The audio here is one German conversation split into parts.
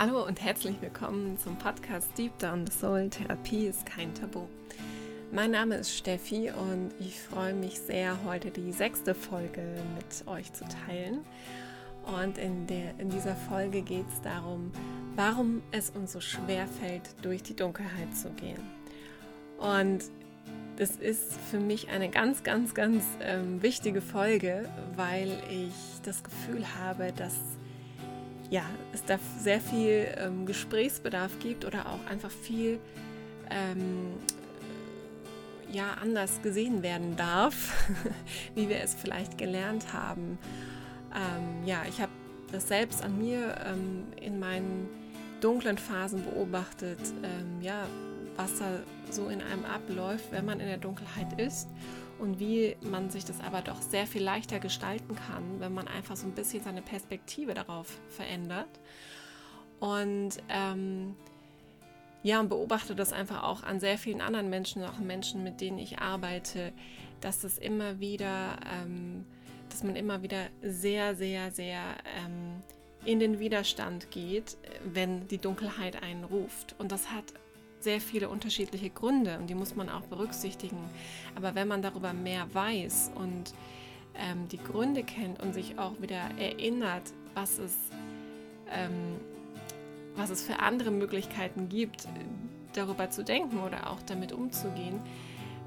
Hallo und herzlich willkommen zum Podcast Deep Down the Soul. Therapie ist kein Tabu. Mein Name ist Steffi und ich freue mich sehr, heute die sechste Folge mit euch zu teilen. Und in, der, in dieser Folge geht es darum, warum es uns so schwer fällt, durch die Dunkelheit zu gehen. Und das ist für mich eine ganz, ganz, ganz ähm, wichtige Folge, weil ich das Gefühl habe, dass ja, es da sehr viel ähm, Gesprächsbedarf gibt oder auch einfach viel ähm, ja, anders gesehen werden darf, wie wir es vielleicht gelernt haben. Ähm, ja, ich habe das selbst an mir ähm, in meinen dunklen Phasen beobachtet, ähm, ja, was da so in einem abläuft, wenn man in der Dunkelheit ist und wie man sich das aber doch sehr viel leichter gestalten kann, wenn man einfach so ein bisschen seine Perspektive darauf verändert. Und ähm, ja, und beobachte das einfach auch an sehr vielen anderen Menschen, auch Menschen, mit denen ich arbeite, dass das immer wieder, ähm, dass man immer wieder sehr, sehr, sehr ähm, in den Widerstand geht, wenn die Dunkelheit einen ruft. Und das hat sehr viele unterschiedliche Gründe und die muss man auch berücksichtigen. Aber wenn man darüber mehr weiß und ähm, die Gründe kennt und sich auch wieder erinnert, was es, ähm, was es für andere Möglichkeiten gibt, darüber zu denken oder auch damit umzugehen,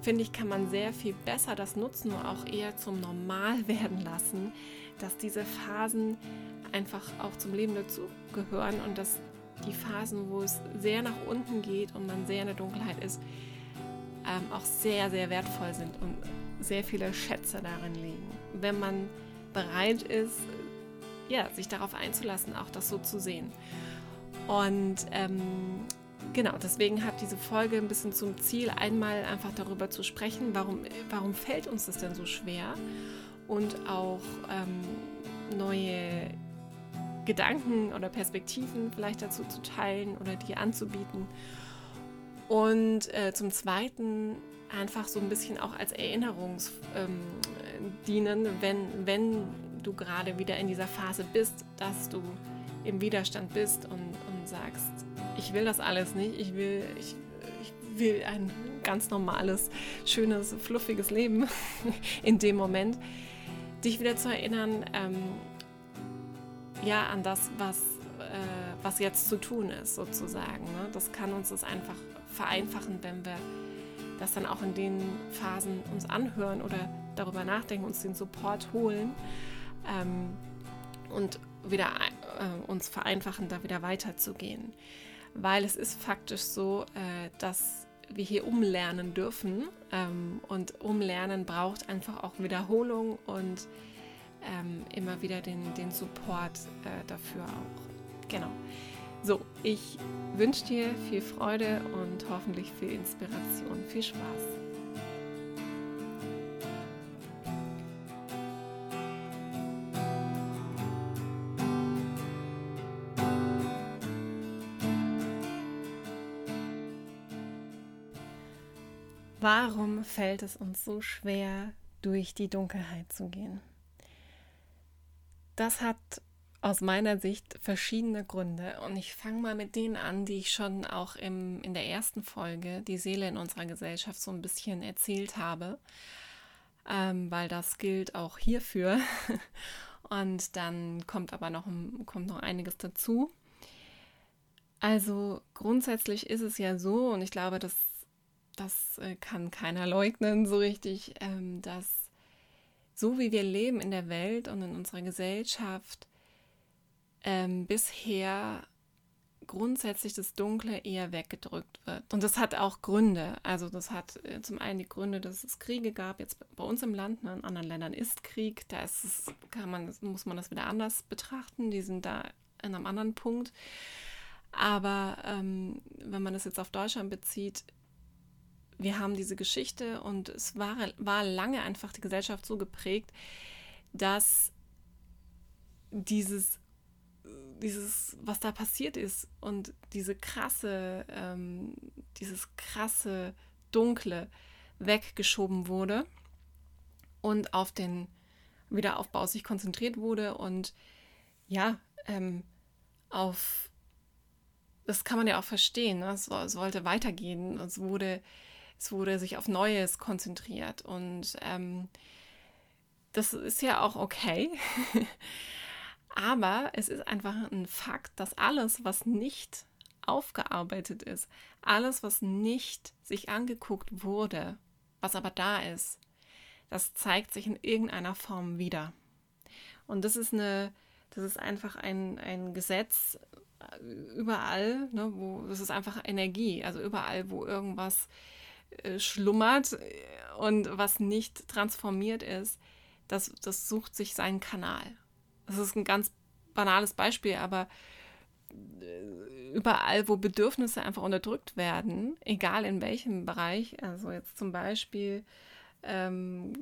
finde ich, kann man sehr viel besser das nutzen und auch eher zum Normal werden lassen, dass diese Phasen einfach auch zum Leben dazugehören und dass die Phasen, wo es sehr nach unten geht und man sehr in der Dunkelheit ist, ähm, auch sehr, sehr wertvoll sind und sehr viele Schätze darin liegen. Wenn man bereit ist, ja, sich darauf einzulassen, auch das so zu sehen. Und ähm, genau, deswegen hat diese Folge ein bisschen zum Ziel, einmal einfach darüber zu sprechen, warum, warum fällt uns das denn so schwer und auch ähm, neue Gedanken oder Perspektiven vielleicht dazu zu teilen oder die anzubieten. Und äh, zum Zweiten einfach so ein bisschen auch als Erinnerungs ähm, dienen, wenn, wenn du gerade wieder in dieser Phase bist, dass du im Widerstand bist und, und sagst, ich will das alles nicht, ich will, ich, ich will ein ganz normales, schönes, fluffiges Leben in dem Moment, dich wieder zu erinnern, ähm, ja, an das, was, äh, was jetzt zu tun ist, sozusagen. Ne? Das kann uns das einfach vereinfachen, wenn wir das dann auch in den Phasen uns anhören oder darüber nachdenken, uns den Support holen ähm, und wieder äh, uns vereinfachen, da wieder weiterzugehen. Weil es ist faktisch so, äh, dass wir hier umlernen dürfen ähm, und umlernen braucht einfach auch Wiederholung und ähm, immer wieder den, den Support äh, dafür auch. Genau. So, ich wünsche dir viel Freude und hoffentlich viel Inspiration. Viel Spaß. Warum fällt es uns so schwer, durch die Dunkelheit zu gehen? Das hat aus meiner Sicht verschiedene Gründe und ich fange mal mit denen an, die ich schon auch im, in der ersten Folge, die Seele in unserer Gesellschaft, so ein bisschen erzählt habe, ähm, weil das gilt auch hierfür. Und dann kommt aber noch, kommt noch einiges dazu. Also grundsätzlich ist es ja so, und ich glaube, das, das äh, kann keiner leugnen so richtig, ähm, dass so wie wir leben in der Welt und in unserer Gesellschaft, ähm, bisher grundsätzlich das Dunkle eher weggedrückt wird. Und das hat auch Gründe. Also das hat äh, zum einen die Gründe, dass es Kriege gab. Jetzt bei uns im Land, ne, in anderen Ländern ist Krieg. Da ist es, kann man, muss man das wieder anders betrachten. Die sind da in einem anderen Punkt. Aber ähm, wenn man das jetzt auf Deutschland bezieht, wir haben diese Geschichte und es war, war lange einfach die Gesellschaft so geprägt, dass dieses, dieses, was da passiert ist und diese krasse, ähm, dieses krasse Dunkle weggeschoben wurde und auf den Wiederaufbau sich konzentriert wurde und ja, ähm, auf das kann man ja auch verstehen. Ne? Es, es, wollte weitergehen. Es wurde, es wurde sich auf Neues konzentriert. Und ähm, das ist ja auch okay. Aber es ist einfach ein Fakt, dass alles, was nicht aufgearbeitet ist, alles, was nicht sich angeguckt wurde, was aber da ist, das zeigt sich in irgendeiner Form wieder. Und das ist eine, das ist einfach ein, ein Gesetz äh, überall, ne, wo das ist einfach Energie, also überall, wo irgendwas äh, schlummert und was nicht transformiert ist, das, das sucht sich seinen Kanal. Das ist ein ganz banales Beispiel, aber äh, überall, wo Bedürfnisse einfach unterdrückt werden, egal in welchem Bereich, also jetzt zum Beispiel, ähm,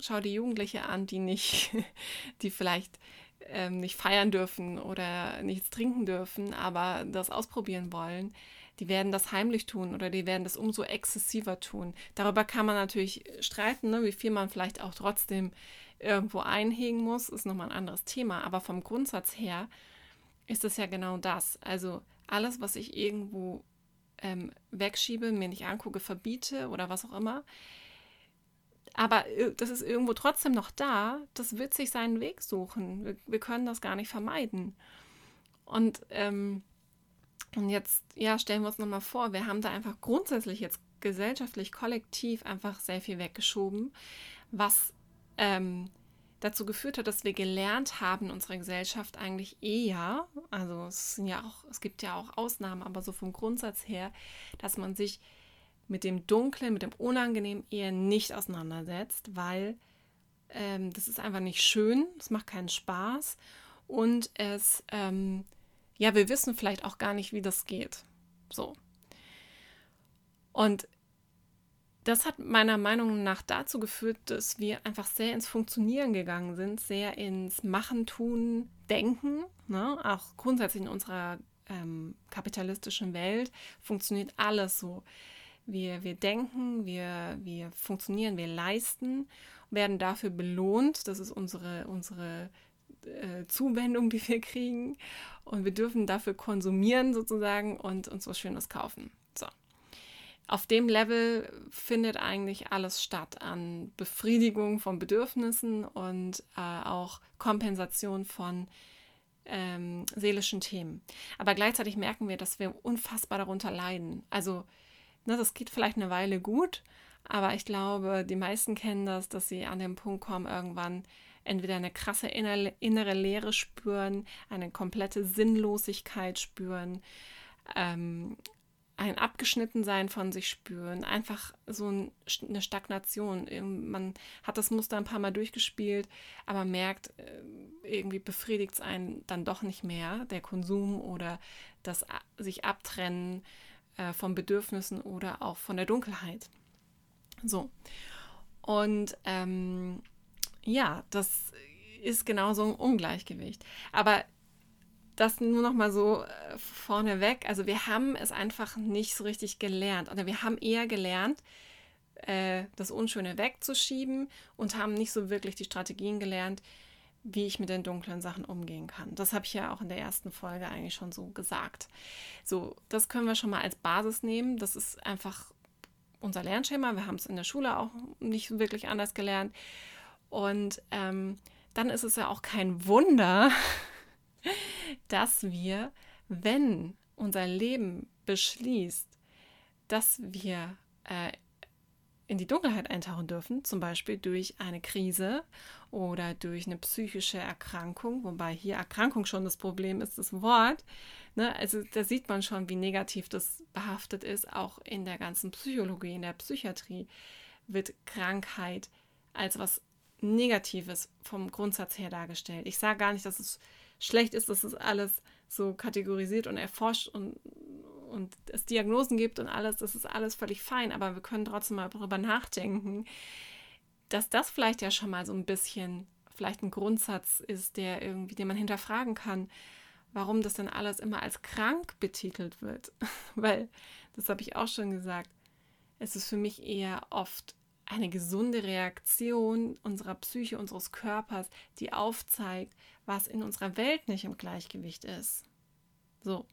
schau die Jugendliche an, die nicht, die vielleicht ähm, nicht feiern dürfen oder nichts trinken dürfen, aber das ausprobieren wollen, die werden das heimlich tun oder die werden das umso exzessiver tun. Darüber kann man natürlich streiten, ne, wie viel man vielleicht auch trotzdem irgendwo einhegen muss, ist nochmal ein anderes Thema. Aber vom Grundsatz her ist es ja genau das. Also alles, was ich irgendwo ähm, wegschiebe, mir nicht angucke, verbiete oder was auch immer, aber das ist irgendwo trotzdem noch da, das wird sich seinen Weg suchen. Wir, wir können das gar nicht vermeiden. Und, ähm, und jetzt, ja, stellen wir uns nochmal vor, wir haben da einfach grundsätzlich jetzt gesellschaftlich, kollektiv einfach sehr viel weggeschoben, was ähm, dazu geführt hat, dass wir gelernt haben in unserer Gesellschaft eigentlich eher, also es sind ja auch, es gibt ja auch Ausnahmen, aber so vom Grundsatz her, dass man sich mit dem Dunklen, mit dem Unangenehmen eher nicht auseinandersetzt, weil ähm, das ist einfach nicht schön, es macht keinen Spaß und es, ähm, ja, wir wissen vielleicht auch gar nicht, wie das geht. So. Und das hat meiner Meinung nach dazu geführt, dass wir einfach sehr ins Funktionieren gegangen sind, sehr ins Machen, Tun, Denken. Ne? Auch grundsätzlich in unserer ähm, kapitalistischen Welt funktioniert alles so. Wir, wir denken, wir, wir funktionieren, wir leisten, werden dafür belohnt. Das ist unsere, unsere äh, Zuwendung, die wir kriegen. Und wir dürfen dafür konsumieren sozusagen und uns was Schönes kaufen. So. Auf dem Level findet eigentlich alles statt an Befriedigung von Bedürfnissen und äh, auch Kompensation von ähm, seelischen Themen. Aber gleichzeitig merken wir, dass wir unfassbar darunter leiden. Also Ne, das geht vielleicht eine Weile gut, aber ich glaube, die meisten kennen das, dass sie an den Punkt kommen, irgendwann entweder eine krasse innere Leere spüren, eine komplette Sinnlosigkeit spüren, ähm, ein Abgeschnittensein von sich spüren, einfach so eine Stagnation. Man hat das Muster ein paar Mal durchgespielt, aber merkt, äh, irgendwie befriedigt es einen dann doch nicht mehr, der Konsum oder das sich abtrennen äh, von Bedürfnissen oder auch von der Dunkelheit. So. Und ähm, ja, das ist genau so ein Ungleichgewicht. Aber das nur noch mal so äh, vorneweg. Also wir haben es einfach nicht so richtig gelernt. Oder wir haben eher gelernt, äh, das Unschöne wegzuschieben und haben nicht so wirklich die Strategien gelernt, wie ich mit den dunklen Sachen umgehen kann. Das habe ich ja auch in der ersten Folge eigentlich schon so gesagt. So, das können wir schon mal als Basis nehmen. Das ist einfach unser Lernschema. Wir haben es in der Schule auch nicht wirklich anders gelernt. Und ähm, dann ist es ja auch kein Wunder, dass wir, wenn unser Leben beschließt, dass wir äh, in die Dunkelheit eintauchen dürfen, zum Beispiel durch eine Krise oder durch eine psychische Erkrankung, wobei hier Erkrankung schon das Problem ist, das Wort. Ne? Also da sieht man schon, wie negativ das behaftet ist. Auch in der ganzen Psychologie, in der Psychiatrie wird Krankheit als was Negatives vom Grundsatz her dargestellt. Ich sage gar nicht, dass es schlecht ist, dass es alles so kategorisiert und erforscht und und es Diagnosen gibt und alles, das ist alles völlig fein, aber wir können trotzdem mal darüber nachdenken, dass das vielleicht ja schon mal so ein bisschen vielleicht ein Grundsatz ist, der irgendwie, den man hinterfragen kann, warum das dann alles immer als krank betitelt wird. Weil, das habe ich auch schon gesagt, es ist für mich eher oft eine gesunde Reaktion unserer Psyche, unseres Körpers, die aufzeigt, was in unserer Welt nicht im Gleichgewicht ist. So.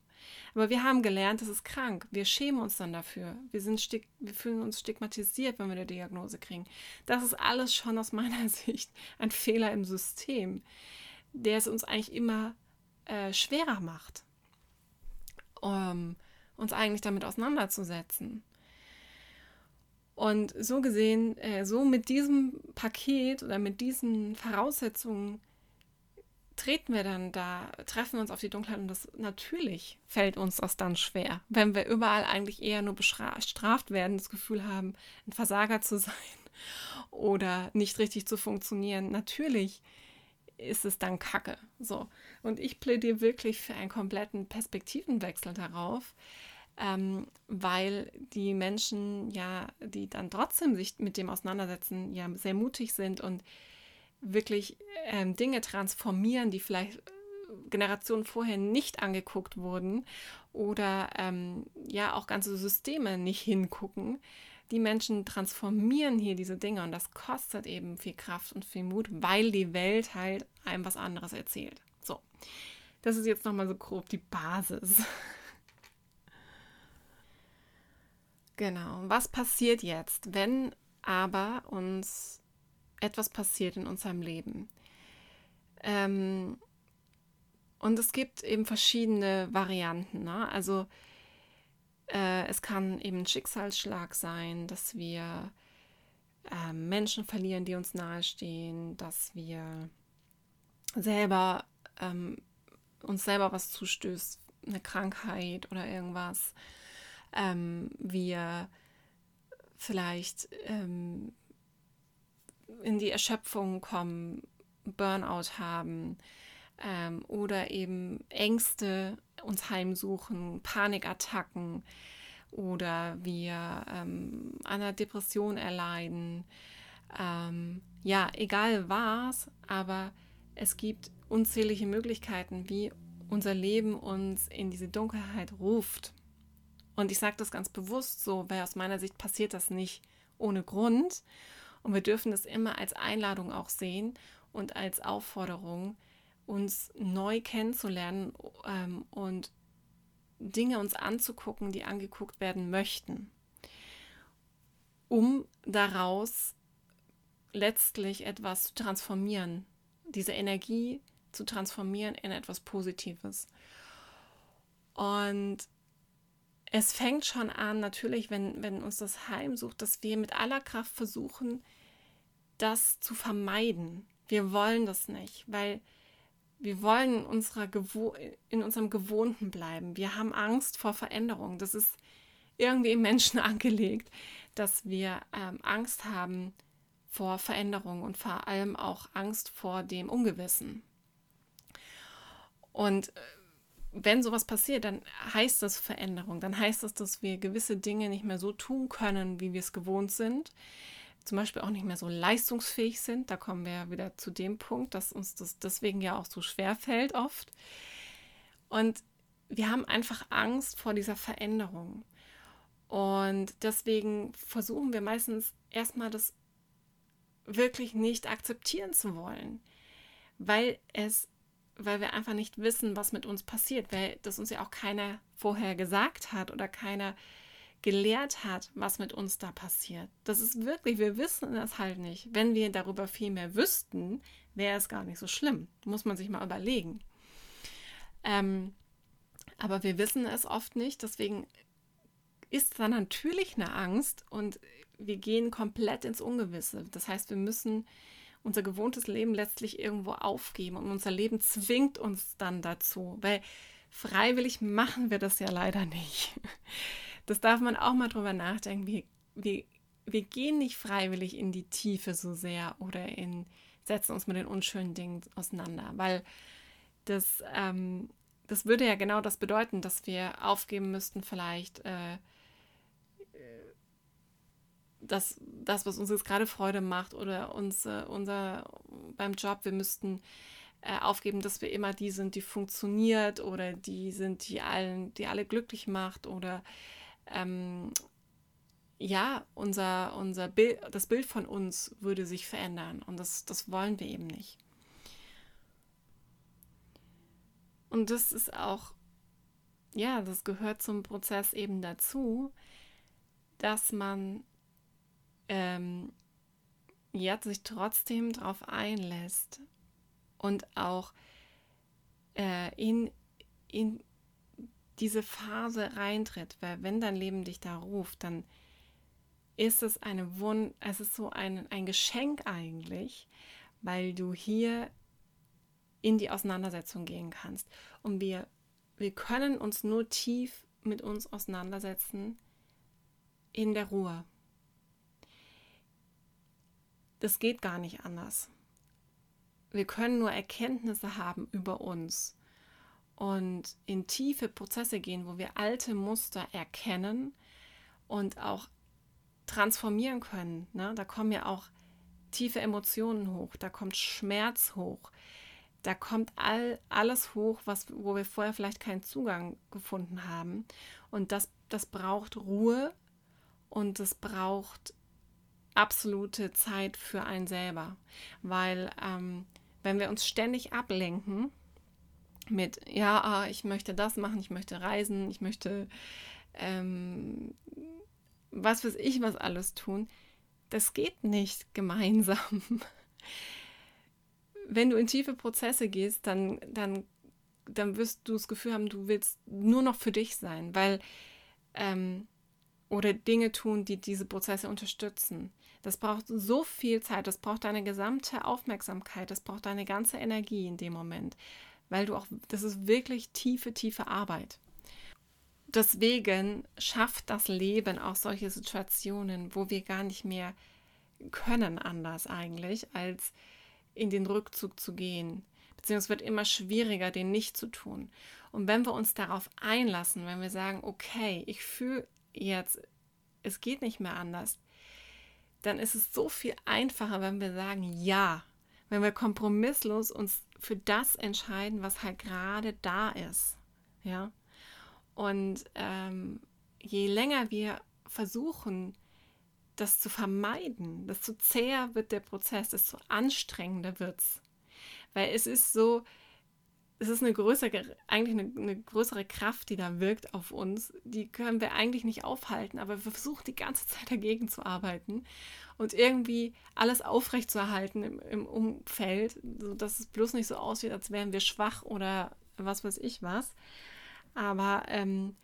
Aber wir haben gelernt, das ist krank. Wir schämen uns dann dafür. Wir, sind wir fühlen uns stigmatisiert, wenn wir eine Diagnose kriegen. Das ist alles schon aus meiner Sicht ein Fehler im System, der es uns eigentlich immer äh, schwerer macht, um uns eigentlich damit auseinanderzusetzen. Und so gesehen, äh, so mit diesem Paket oder mit diesen Voraussetzungen treten wir dann da, treffen uns auf die Dunkelheit und das natürlich fällt uns das dann schwer, wenn wir überall eigentlich eher nur bestraft werden, das Gefühl haben, ein Versager zu sein oder nicht richtig zu funktionieren. Natürlich ist es dann Kacke. So. Und ich plädiere wirklich für einen kompletten Perspektivenwechsel darauf, ähm, weil die Menschen ja, die dann trotzdem sich mit dem auseinandersetzen, ja sehr mutig sind und wirklich ähm, Dinge transformieren, die vielleicht äh, Generationen vorher nicht angeguckt wurden oder ähm, ja auch ganze Systeme nicht hingucken. Die Menschen transformieren hier diese Dinge und das kostet eben viel Kraft und viel Mut, weil die Welt halt einem was anderes erzählt. So, das ist jetzt nochmal so grob die Basis. Genau. Was passiert jetzt, wenn aber uns etwas passiert in unserem Leben? Ähm, und es gibt eben verschiedene Varianten. Ne? Also äh, es kann eben ein Schicksalsschlag sein, dass wir äh, Menschen verlieren, die uns nahestehen, dass wir selber ähm, uns selber was zustößt, eine Krankheit oder irgendwas ähm, wir vielleicht ähm, in die Erschöpfung kommen, Burnout haben ähm, oder eben Ängste uns heimsuchen, Panikattacken oder wir ähm, einer Depression erleiden. Ähm, ja, egal was, aber es gibt unzählige Möglichkeiten, wie unser Leben uns in diese Dunkelheit ruft. Und ich sage das ganz bewusst so, weil aus meiner Sicht passiert das nicht ohne Grund. Und wir dürfen das immer als Einladung auch sehen und als Aufforderung, uns neu kennenzulernen ähm, und Dinge uns anzugucken, die angeguckt werden möchten, um daraus letztlich etwas zu transformieren, diese Energie zu transformieren in etwas Positives. Und es fängt schon an, natürlich, wenn, wenn uns das heimsucht, dass wir mit aller Kraft versuchen, das zu vermeiden. Wir wollen das nicht, weil wir wollen in, unserer in unserem Gewohnten bleiben. Wir haben Angst vor Veränderung. Das ist irgendwie im Menschen angelegt, dass wir ähm, Angst haben vor Veränderung und vor allem auch Angst vor dem Ungewissen. Und äh, wenn sowas passiert, dann heißt das Veränderung. Dann heißt das, dass wir gewisse Dinge nicht mehr so tun können, wie wir es gewohnt sind. Zum Beispiel auch nicht mehr so leistungsfähig sind. Da kommen wir ja wieder zu dem Punkt, dass uns das deswegen ja auch so schwer fällt oft. Und wir haben einfach Angst vor dieser Veränderung. Und deswegen versuchen wir meistens erstmal das wirklich nicht akzeptieren zu wollen, weil es weil wir einfach nicht wissen, was mit uns passiert, weil das uns ja auch keiner vorher gesagt hat oder keiner gelehrt hat, was mit uns da passiert. Das ist wirklich, wir wissen das halt nicht. Wenn wir darüber viel mehr wüssten, wäre es gar nicht so schlimm. Muss man sich mal überlegen. Ähm, aber wir wissen es oft nicht, deswegen ist da natürlich eine Angst und wir gehen komplett ins Ungewisse. Das heißt, wir müssen unser gewohntes Leben letztlich irgendwo aufgeben und unser Leben zwingt uns dann dazu, weil freiwillig machen wir das ja leider nicht. Das darf man auch mal drüber nachdenken. Wir, wir, wir gehen nicht freiwillig in die Tiefe so sehr oder in, setzen uns mit den unschönen Dingen auseinander, weil das, ähm, das würde ja genau das bedeuten, dass wir aufgeben müssten, vielleicht äh, das, das, was uns jetzt gerade Freude macht oder uns äh, unser beim Job, wir müssten äh, aufgeben, dass wir immer die sind, die funktioniert oder die sind, die allen, die alle glücklich macht oder ähm, ja, unser, unser Bild, das Bild von uns würde sich verändern und das, das wollen wir eben nicht. Und das ist auch ja, das gehört zum Prozess eben dazu, dass man ähm, ja, sich trotzdem darauf einlässt und auch äh, in, in diese Phase reintritt, weil wenn dein Leben dich da ruft, dann ist es eine Wund, es ist so ein, ein Geschenk eigentlich, weil du hier in die Auseinandersetzung gehen kannst. Und wir, wir können uns nur tief mit uns auseinandersetzen in der Ruhe. Das geht gar nicht anders. Wir können nur Erkenntnisse haben über uns und in tiefe Prozesse gehen, wo wir alte Muster erkennen und auch transformieren können. Ne? Da kommen ja auch tiefe Emotionen hoch, da kommt Schmerz hoch, da kommt all, alles hoch, was, wo wir vorher vielleicht keinen Zugang gefunden haben. Und das, das braucht Ruhe und es braucht absolute Zeit für einen selber. Weil ähm, wenn wir uns ständig ablenken mit, ja, ah, ich möchte das machen, ich möchte reisen, ich möchte ähm, was weiß ich, was alles tun, das geht nicht gemeinsam. Wenn du in tiefe Prozesse gehst, dann, dann, dann wirst du das Gefühl haben, du willst nur noch für dich sein, weil ähm, oder Dinge tun, die diese Prozesse unterstützen. Das braucht so viel Zeit, das braucht deine gesamte Aufmerksamkeit, das braucht deine ganze Energie in dem Moment, weil du auch, das ist wirklich tiefe, tiefe Arbeit deswegen schafft das Leben auch solche Situationen, wo wir gar nicht mehr können anders eigentlich, als in den Rückzug zu gehen. Beziehungsweise wird immer schwieriger, den nicht zu tun. Und wenn wir uns darauf einlassen, wenn wir sagen, okay, ich fühle jetzt, es geht nicht mehr anders, dann ist es so viel einfacher, wenn wir sagen, ja, wenn wir kompromisslos uns für das entscheiden, was halt gerade da ist. Ja. Und ähm, je länger wir versuchen, das zu vermeiden, desto zäher wird der Prozess, desto anstrengender wird es. Weil es ist so, es ist eine größere, eigentlich eine, eine, größere Kraft, die da wirkt auf uns. Die können wir eigentlich nicht aufhalten, aber wir versuchen die ganze Zeit dagegen zu arbeiten und irgendwie alles aufrechtzuerhalten im, im Umfeld, sodass es bloß nicht so aussieht, als wären wir schwach oder was weiß ich was. Aber ähm,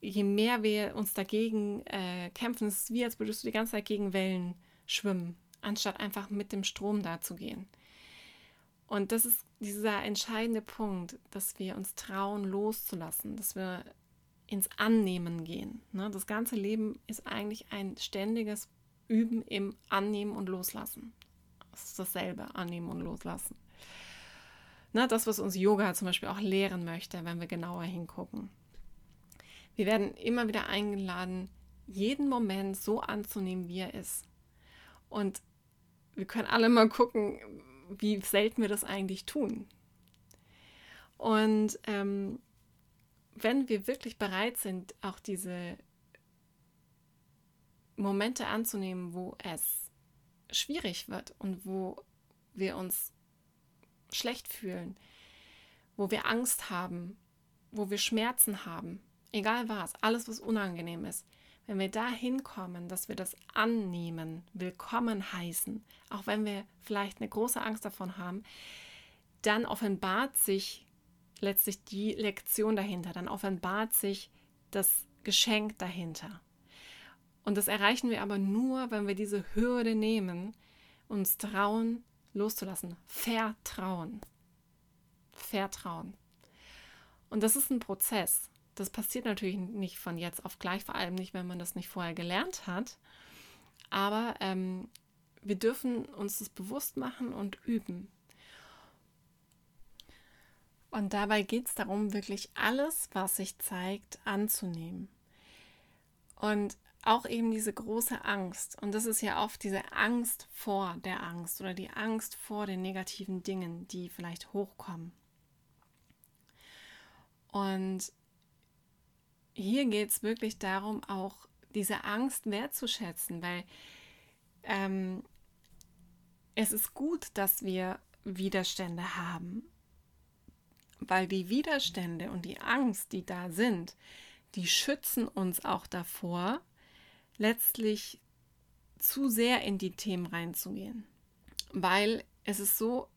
je mehr wir uns dagegen äh, kämpfen, es wie, als würdest du die ganze Zeit gegen Wellen schwimmen, anstatt einfach mit dem Strom da zu gehen. Und das ist dieser entscheidende Punkt, dass wir uns trauen, loszulassen, dass wir ins Annehmen gehen. Ne? Das ganze Leben ist eigentlich ein ständiges Üben im Annehmen und Loslassen. Das ist dasselbe, Annehmen und Loslassen. Ne, das, was uns Yoga zum Beispiel auch lehren möchte, wenn wir genauer hingucken. Wir werden immer wieder eingeladen, jeden Moment so anzunehmen, wie er ist. Und wir können alle mal gucken, wie selten wir das eigentlich tun. Und ähm, wenn wir wirklich bereit sind, auch diese Momente anzunehmen, wo es schwierig wird und wo wir uns schlecht fühlen, wo wir Angst haben, wo wir Schmerzen haben, egal was, alles, was unangenehm ist, wenn wir da hinkommen, dass wir das annehmen, willkommen heißen, auch wenn wir vielleicht eine große Angst davon haben, dann offenbart sich letztlich die Lektion dahinter, dann offenbart sich das Geschenk dahinter. Und das erreichen wir aber nur, wenn wir diese Hürde nehmen, uns trauen, loszulassen. Vertrauen. Vertrauen. Und das ist ein Prozess. Das passiert natürlich nicht von jetzt auf gleich, vor allem nicht, wenn man das nicht vorher gelernt hat. Aber ähm, wir dürfen uns das bewusst machen und üben. Und dabei geht es darum, wirklich alles, was sich zeigt, anzunehmen. Und auch eben diese große Angst. Und das ist ja oft diese Angst vor der Angst oder die Angst vor den negativen Dingen, die vielleicht hochkommen. Und hier geht es wirklich darum, auch diese Angst wertzuschätzen, weil ähm, es ist gut, dass wir Widerstände haben. Weil die Widerstände und die Angst, die da sind, die schützen uns auch davor, letztlich zu sehr in die Themen reinzugehen. Weil es ist so,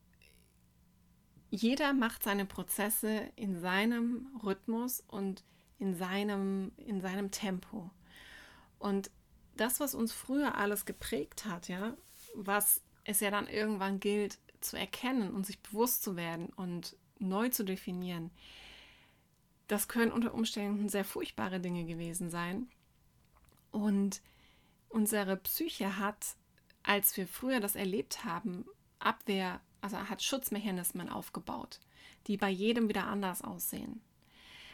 jeder macht seine Prozesse in seinem Rhythmus und in seinem, in seinem Tempo. Und das, was uns früher alles geprägt hat, ja, was es ja dann irgendwann gilt zu erkennen und sich bewusst zu werden und neu zu definieren, das können unter Umständen sehr furchtbare Dinge gewesen sein. Und unsere Psyche hat, als wir früher das erlebt haben, Abwehr, also hat Schutzmechanismen aufgebaut, die bei jedem wieder anders aussehen.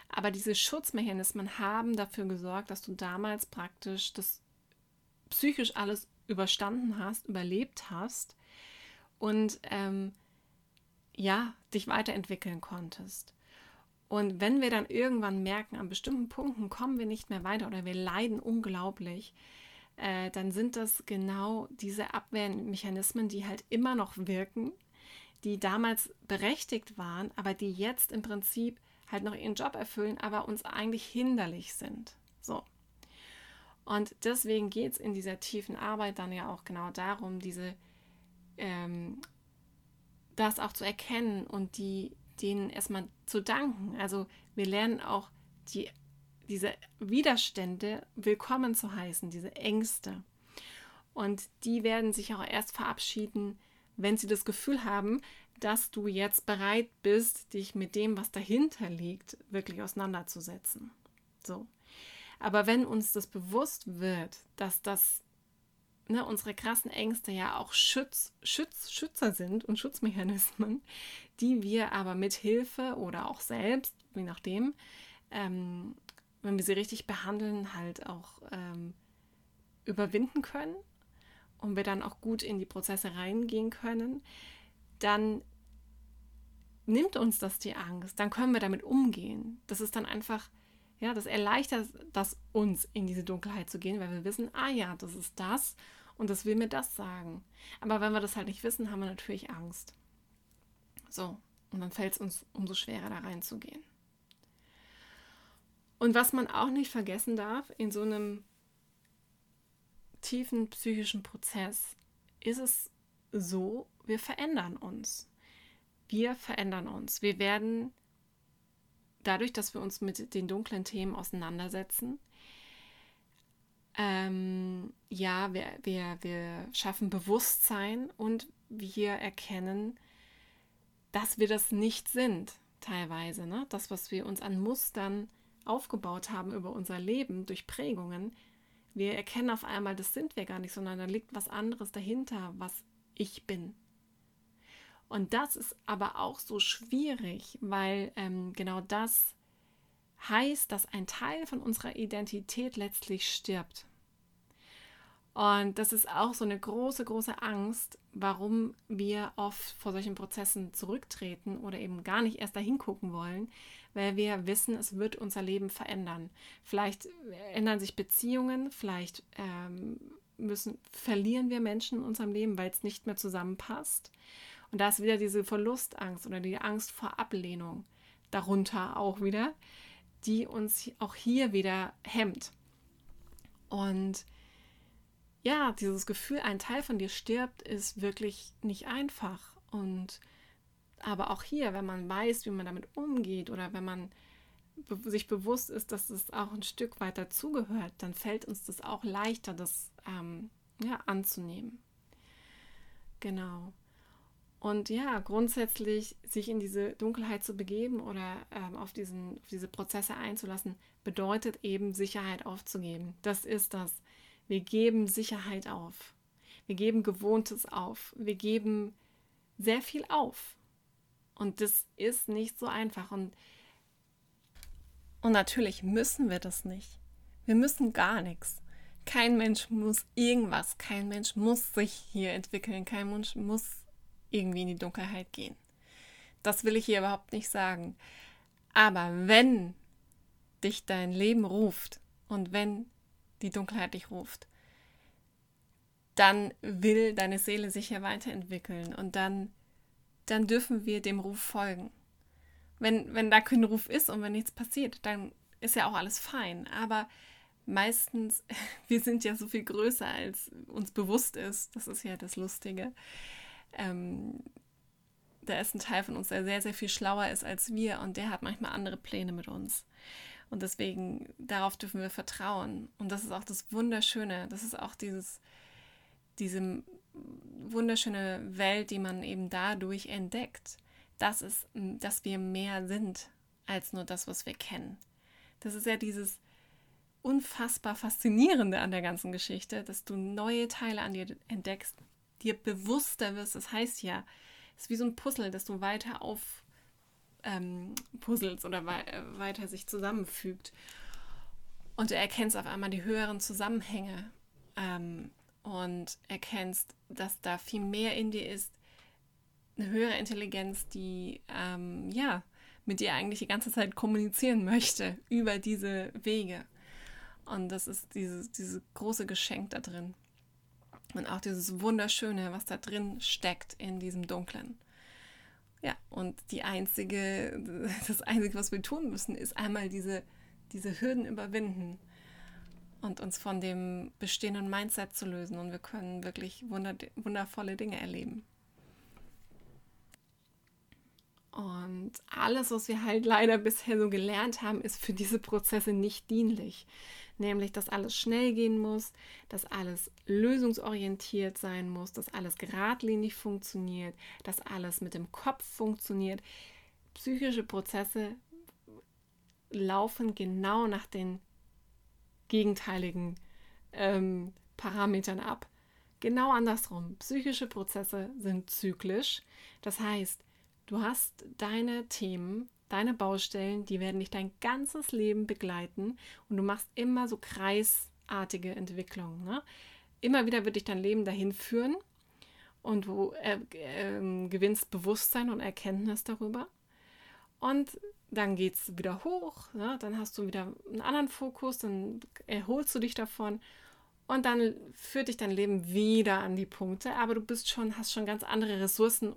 Aber diese Schutzmechanismen haben dafür gesorgt, dass du damals praktisch das psychisch alles überstanden hast, überlebt hast und ähm, ja, dich weiterentwickeln konntest. Und wenn wir dann irgendwann merken, an bestimmten Punkten kommen wir nicht mehr weiter oder wir leiden unglaublich, äh, dann sind das genau diese Abwehrmechanismen, die halt immer noch wirken, die damals berechtigt waren, aber die jetzt im Prinzip halt noch ihren Job erfüllen, aber uns eigentlich hinderlich sind. So. Und deswegen geht es in dieser tiefen Arbeit dann ja auch genau darum, diese ähm, das auch zu erkennen und die, denen erstmal zu danken. Also wir lernen auch die diese Widerstände willkommen zu heißen, diese Ängste. Und die werden sich auch erst verabschieden, wenn sie das Gefühl haben, dass du jetzt bereit bist, dich mit dem, was dahinter liegt, wirklich auseinanderzusetzen. So. Aber wenn uns das bewusst wird, dass das ne, unsere krassen Ängste ja auch Schutz, Schutz, Schützer sind und Schutzmechanismen, die wir aber mit Hilfe oder auch selbst, je nachdem, ähm, wenn wir sie richtig behandeln, halt auch ähm, überwinden können und wir dann auch gut in die Prozesse reingehen können, dann nimmt uns das die Angst, dann können wir damit umgehen. Das ist dann einfach, ja, das erleichtert das uns, in diese Dunkelheit zu gehen, weil wir wissen, ah ja, das ist das und das will mir das sagen. Aber wenn wir das halt nicht wissen, haben wir natürlich Angst. So, und dann fällt es uns umso schwerer, da reinzugehen. Und was man auch nicht vergessen darf, in so einem tiefen psychischen Prozess ist es so, wir verändern uns. Wir verändern uns. Wir werden dadurch, dass wir uns mit den dunklen Themen auseinandersetzen, ähm, ja, wir, wir, wir schaffen Bewusstsein und wir erkennen, dass wir das nicht sind, teilweise. Ne? Das, was wir uns an Mustern aufgebaut haben über unser Leben durch Prägungen, wir erkennen auf einmal, das sind wir gar nicht, sondern da liegt was anderes dahinter, was ich bin. Und das ist aber auch so schwierig, weil ähm, genau das heißt, dass ein Teil von unserer Identität letztlich stirbt. Und das ist auch so eine große, große Angst, warum wir oft vor solchen Prozessen zurücktreten oder eben gar nicht erst dahin gucken wollen, weil wir wissen, es wird unser Leben verändern. Vielleicht ändern sich Beziehungen, vielleicht ähm, müssen, verlieren wir Menschen in unserem Leben, weil es nicht mehr zusammenpasst. Und da ist wieder diese Verlustangst oder die Angst vor Ablehnung darunter auch wieder, die uns auch hier wieder hemmt. Und ja, dieses Gefühl, ein Teil von dir stirbt, ist wirklich nicht einfach. Und aber auch hier, wenn man weiß, wie man damit umgeht oder wenn man sich bewusst ist, dass es auch ein Stück weit dazugehört, dann fällt uns das auch leichter, das ähm, ja, anzunehmen. Genau. Und ja, grundsätzlich sich in diese Dunkelheit zu begeben oder ähm, auf, diesen, auf diese Prozesse einzulassen, bedeutet eben Sicherheit aufzugeben. Das ist das. Wir geben Sicherheit auf. Wir geben Gewohntes auf. Wir geben sehr viel auf. Und das ist nicht so einfach. Und, und natürlich müssen wir das nicht. Wir müssen gar nichts. Kein Mensch muss irgendwas. Kein Mensch muss sich hier entwickeln. Kein Mensch muss irgendwie in die Dunkelheit gehen. Das will ich hier überhaupt nicht sagen. Aber wenn dich dein Leben ruft und wenn die Dunkelheit dich ruft, dann will deine Seele sich ja weiterentwickeln und dann, dann dürfen wir dem Ruf folgen. wenn, wenn da kein Ruf ist und wenn nichts passiert, dann ist ja auch alles fein. Aber meistens, wir sind ja so viel größer, als uns bewusst ist. Das ist ja das Lustige. Ähm, da ist ein Teil von uns, der sehr, sehr viel schlauer ist als wir und der hat manchmal andere Pläne mit uns. Und deswegen, darauf dürfen wir vertrauen. Und das ist auch das Wunderschöne. Das ist auch dieses, diese wunderschöne Welt, die man eben dadurch entdeckt. Das ist, dass wir mehr sind als nur das, was wir kennen. Das ist ja dieses unfassbar Faszinierende an der ganzen Geschichte, dass du neue Teile an dir entdeckst, dir bewusster wirst. Das heißt ja, es ist wie so ein Puzzle, das du weiter auf ähm, Puzzles oder we äh, weiter sich zusammenfügt. Und du erkennst auf einmal die höheren Zusammenhänge ähm, und erkennst, dass da viel mehr in dir ist, eine höhere Intelligenz, die ähm, ja mit dir eigentlich die ganze Zeit kommunizieren möchte über diese Wege. Und das ist dieses, dieses große Geschenk da drin. Und auch dieses Wunderschöne, was da drin steckt in diesem Dunklen. Ja, und die einzige, das Einzige, was wir tun müssen, ist einmal diese, diese Hürden überwinden und uns von dem bestehenden Mindset zu lösen. Und wir können wirklich wundervolle Dinge erleben. Und alles, was wir halt leider bisher so gelernt haben, ist für diese Prozesse nicht dienlich. Nämlich, dass alles schnell gehen muss, dass alles lösungsorientiert sein muss, dass alles geradlinig funktioniert, dass alles mit dem Kopf funktioniert. Psychische Prozesse laufen genau nach den gegenteiligen ähm, Parametern ab. Genau andersrum. Psychische Prozesse sind zyklisch. Das heißt, Du hast deine Themen, deine Baustellen, die werden dich dein ganzes Leben begleiten und du machst immer so kreisartige Entwicklungen. Ne? Immer wieder wird dich dein Leben dahin führen und du äh, äh, gewinnst Bewusstsein und Erkenntnis darüber. Und dann geht es wieder hoch, ne? dann hast du wieder einen anderen Fokus, dann erholst du dich davon und dann führt dich dein Leben wieder an die Punkte, aber du bist schon, hast schon ganz andere Ressourcen,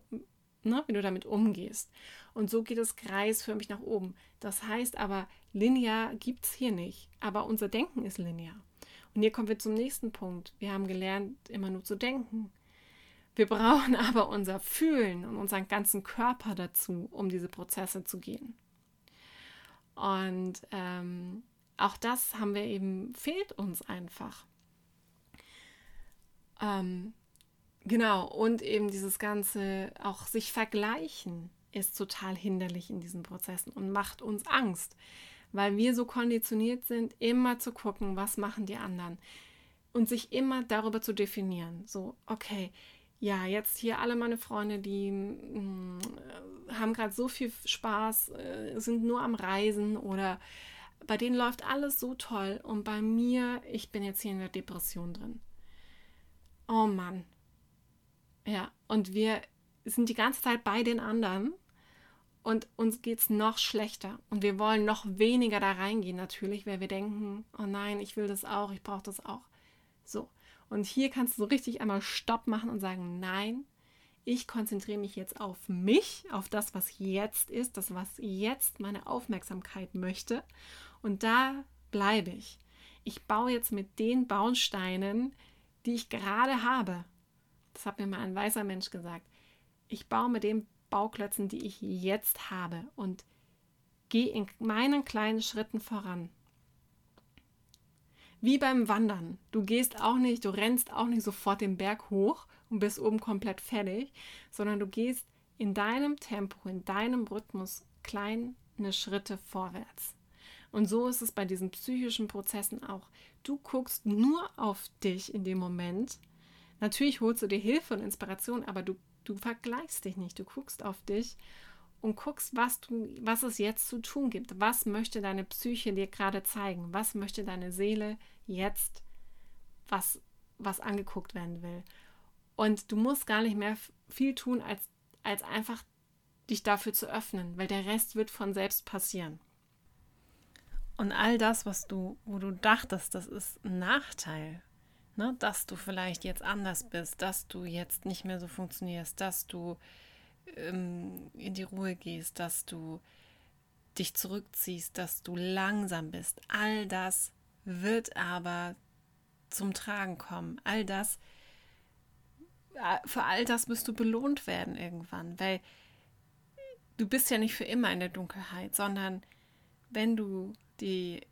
ne, wie du damit umgehst. Und so geht es kreisförmig nach oben. Das heißt aber, linear gibt es hier nicht, aber unser Denken ist linear. Und hier kommen wir zum nächsten Punkt. Wir haben gelernt, immer nur zu denken. Wir brauchen aber unser Fühlen und unseren ganzen Körper dazu, um diese Prozesse zu gehen. Und ähm, auch das haben wir eben, fehlt uns einfach. Ähm, Genau, und eben dieses ganze auch sich vergleichen ist total hinderlich in diesen Prozessen und macht uns Angst, weil wir so konditioniert sind, immer zu gucken, was machen die anderen und sich immer darüber zu definieren. So, okay, ja, jetzt hier alle meine Freunde, die mh, mm, haben gerade so viel Spaß, äh, sind nur am Reisen oder bei denen läuft alles so toll und bei mir, ich bin jetzt hier in der Depression drin. Oh Mann, ja, und wir sind die ganze Zeit bei den anderen und uns geht es noch schlechter. Und wir wollen noch weniger da reingehen, natürlich, weil wir denken, oh nein, ich will das auch, ich brauche das auch. So. Und hier kannst du so richtig einmal Stopp machen und sagen, nein, ich konzentriere mich jetzt auf mich, auf das, was jetzt ist, das, was jetzt meine Aufmerksamkeit möchte. Und da bleibe ich. Ich baue jetzt mit den Bausteinen, die ich gerade habe das hat mir mal ein weißer Mensch gesagt, ich baue mit den Bauklötzen, die ich jetzt habe und gehe in meinen kleinen Schritten voran. Wie beim Wandern. Du gehst auch nicht, du rennst auch nicht sofort den Berg hoch und bist oben komplett fertig, sondern du gehst in deinem Tempo, in deinem Rhythmus kleine Schritte vorwärts. Und so ist es bei diesen psychischen Prozessen auch. Du guckst nur auf dich in dem Moment Natürlich holst du dir Hilfe und Inspiration, aber du, du vergleichst dich nicht. Du guckst auf dich und guckst, was, du, was es jetzt zu tun gibt. Was möchte deine Psyche dir gerade zeigen? Was möchte deine Seele jetzt, was, was angeguckt werden will? Und du musst gar nicht mehr viel tun, als, als einfach dich dafür zu öffnen, weil der Rest wird von selbst passieren. Und all das, was du, wo du dachtest, das ist ein Nachteil, ne, dass du vielleicht jetzt anders bist, dass du jetzt nicht mehr so funktionierst, dass du ähm, in die Ruhe gehst, dass du dich zurückziehst, dass du langsam bist. All das wird aber zum Tragen kommen. All das, für all das wirst du belohnt werden irgendwann, weil du bist ja nicht für immer in der Dunkelheit, sondern wenn du die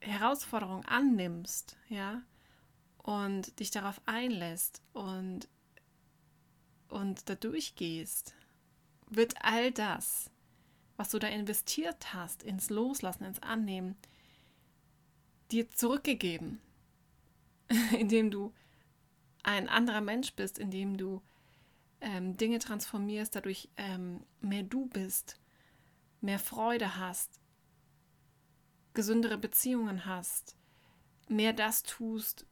Herausforderung annimmst, ja, und dich darauf einlässt und, und da durchgehst, wird all das, was du da investiert hast, ins Loslassen, ins Annehmen, dir zurückgegeben, indem du ein anderer Mensch bist, indem du ähm, Dinge transformierst, dadurch ähm, mehr du bist, mehr Freude hast, gesündere Beziehungen hast, mehr das tust,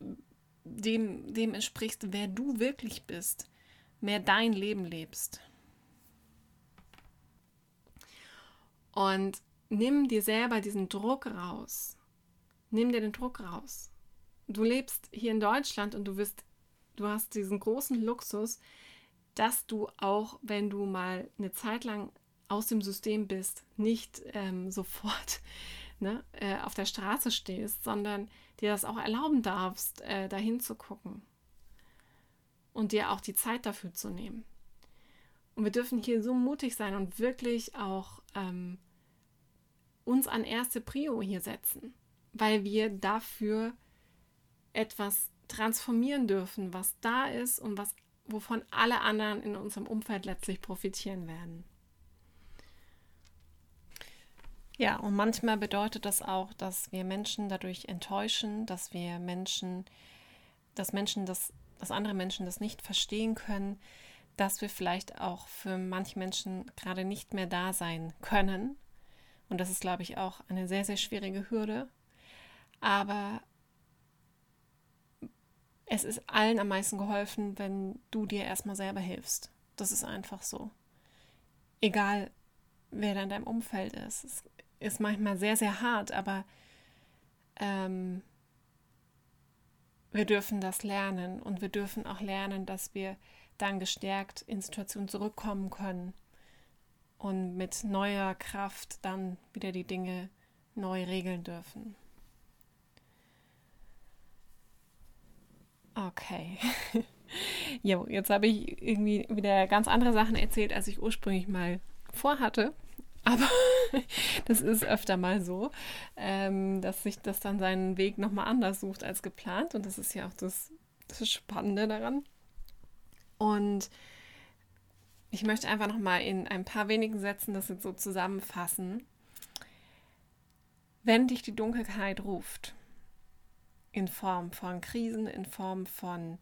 dem, dem entsprichst, wer du wirklich bist, mehr dein Leben lebst. Und nimm dir selber diesen Druck raus. Nimm dir den Druck raus. Du lebst hier in Deutschland und du wirst, du hast diesen großen Luxus, dass du auch, wenn du mal eine Zeit lang aus dem System bist, nicht ähm, sofort ne, äh, auf der Straße stehst, sondern dir das auch erlauben darfst, äh, dahin zu gucken und dir auch die Zeit dafür zu nehmen. Und wir dürfen hier so mutig sein und wirklich auch ähm, uns an erste Prio hier setzen, weil wir dafür etwas transformieren dürfen, was da ist und was wovon alle anderen in unserem Umfeld letztlich profitieren werden. Ja, und manchmal bedeutet das auch, dass wir Menschen dadurch enttäuschen, dass wir Menschen, dass Menschen das, dass andere Menschen das nicht verstehen können, dass wir vielleicht auch für manche Menschen gerade nicht mehr da sein können. Und das ist, glaube ich, auch eine sehr, sehr schwierige Hürde. Aber es ist allen am meisten geholfen, wenn du dir erstmal selber hilfst. Das ist einfach so. Egal, wer da in deinem Umfeld ist. Es ist manchmal sehr, sehr hart, aber ähm, wir dürfen das lernen und wir dürfen auch lernen, dass wir dann gestärkt in Situationen zurückkommen können und mit neuer Kraft dann wieder die Dinge neu regeln dürfen. Okay. jo, jetzt habe ich irgendwie wieder ganz andere Sachen erzählt, als ich ursprünglich mal vorhatte. Aber das ist öfter mal so, ähm, dass sich das dann seinen Weg nochmal anders sucht als geplant. Und das ist ja auch das, das Spannende daran. Und ich möchte einfach nochmal in ein paar wenigen Sätzen das jetzt so zusammenfassen. Wenn dich die Dunkelheit ruft, in Form von Krisen, in Form von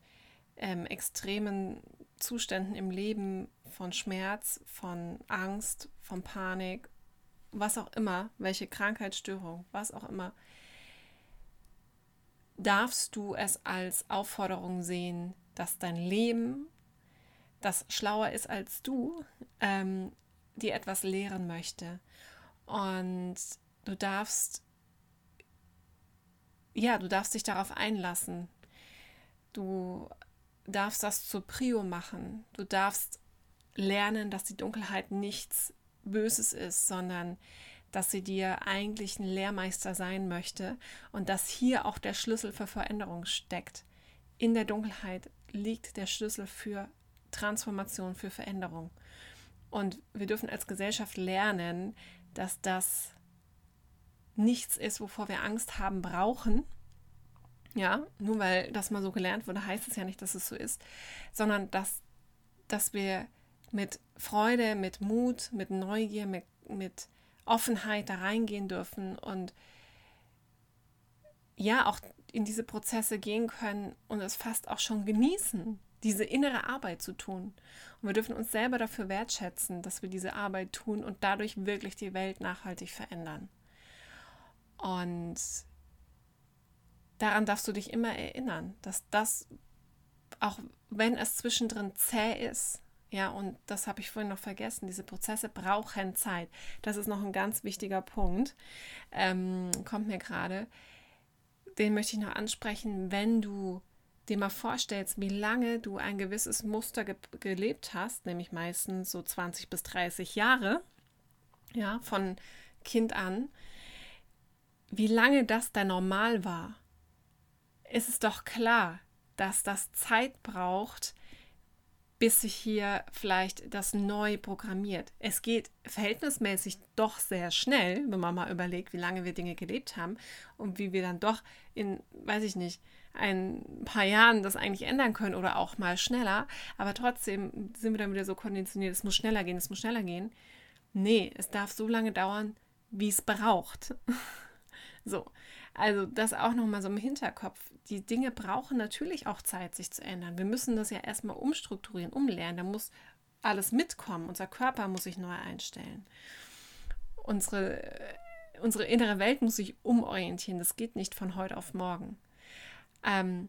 ähm, extremen Zuständen im Leben, von Schmerz, von Angst, von Panik, was auch immer, welche Krankheitsstörung, was auch immer, darfst du es als Aufforderung sehen, dass dein Leben, das schlauer ist als du, ähm, dir etwas lehren möchte. Und du darfst ja, du darfst dich darauf einlassen. Du darfst das zur Prio machen. Du darfst lernen, dass die Dunkelheit nichts Böses ist, sondern dass sie dir eigentlich ein Lehrmeister sein möchte und dass hier auch der Schlüssel für Veränderung steckt. In der Dunkelheit liegt der Schlüssel für Transformation, für Veränderung. Und wir dürfen als Gesellschaft lernen, dass das nichts ist, wovor wir Angst haben brauchen. Ja, nur weil das mal so gelernt wurde, heißt es ja nicht, dass es so ist, sondern dass, dass wir mit Freude, mit Mut, mit Neugier, mit, mit Offenheit da reingehen dürfen und ja, auch in diese Prozesse gehen können und es fast auch schon genießen, diese innere Arbeit zu tun. Und wir dürfen uns selber dafür wertschätzen, dass wir diese Arbeit tun und dadurch wirklich die Welt nachhaltig verändern. Und daran darfst du dich immer erinnern, dass das, auch wenn es zwischendrin zäh ist, ja, und das habe ich vorhin noch vergessen, diese Prozesse brauchen Zeit. Das ist noch ein ganz wichtiger Punkt, ähm, kommt mir gerade. Den möchte ich noch ansprechen, wenn du dir mal vorstellst, wie lange du ein gewisses Muster ge gelebt hast, nämlich meistens so 20 bis 30 Jahre, ja, von Kind an, wie lange das da normal war, ist es doch klar, dass das Zeit braucht, bis sich hier vielleicht das neu programmiert. Es geht verhältnismäßig doch sehr schnell, wenn man mal überlegt, wie lange wir Dinge gelebt haben und wie wir dann doch in, weiß ich nicht, ein paar Jahren das eigentlich ändern können oder auch mal schneller. Aber trotzdem sind wir dann wieder so konditioniert, es muss schneller gehen, es muss schneller gehen. Nee, es darf so lange dauern, wie es braucht. so, also das auch nochmal so im Hinterkopf. Die Dinge brauchen natürlich auch Zeit, sich zu ändern. Wir müssen das ja erstmal umstrukturieren, umlernen. Da muss alles mitkommen. Unser Körper muss sich neu einstellen. Unsere, unsere innere Welt muss sich umorientieren. Das geht nicht von heute auf morgen. Ähm,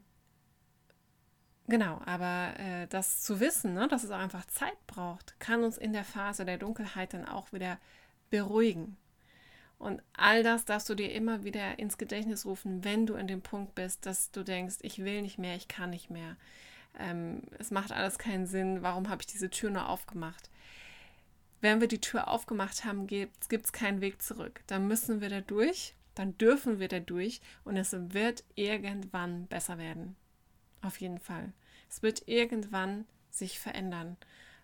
genau, aber äh, das zu wissen, ne, dass es auch einfach Zeit braucht, kann uns in der Phase der Dunkelheit dann auch wieder beruhigen. Und all das darfst du dir immer wieder ins Gedächtnis rufen, wenn du in dem Punkt bist, dass du denkst, ich will nicht mehr, ich kann nicht mehr. Ähm, es macht alles keinen Sinn, warum habe ich diese Tür nur aufgemacht? Wenn wir die Tür aufgemacht haben, gibt es keinen Weg zurück. Dann müssen wir da durch, dann dürfen wir da durch und es wird irgendwann besser werden. Auf jeden Fall. Es wird irgendwann sich verändern,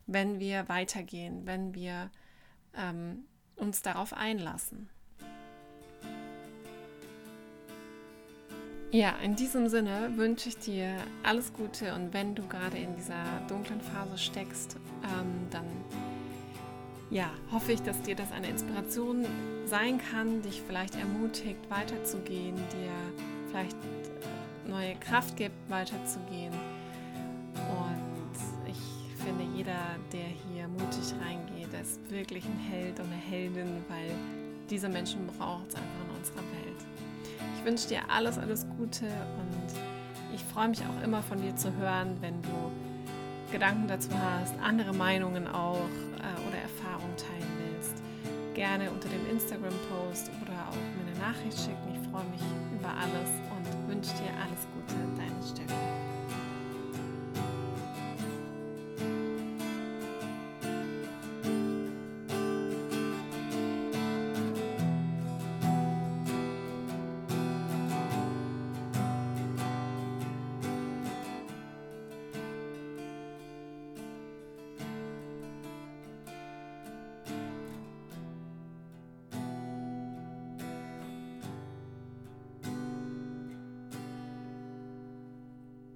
wenn wir weitergehen, wenn wir ähm, uns darauf einlassen. Ja, in diesem Sinne wünsche ich dir alles Gute und wenn du gerade in dieser dunklen Phase steckst, ähm, dann ja, hoffe ich, dass dir das eine Inspiration sein kann, dich vielleicht ermutigt, weiterzugehen, dir vielleicht neue Kraft gibt, weiterzugehen. Und ich finde, jeder, der hier mutig reingeht, ist wirklich ein Held und eine Heldin, weil diese Menschen braucht es einfach in unserer Welt. Ich wünsche dir alles, alles Gute und ich freue mich auch immer von dir zu hören, wenn du Gedanken dazu hast, andere Meinungen auch äh, oder Erfahrungen teilen willst. Gerne unter dem Instagram-Post oder auch mir eine Nachricht schicken. Ich freue mich über alles und wünsche dir alles Gute. Deine Steffi.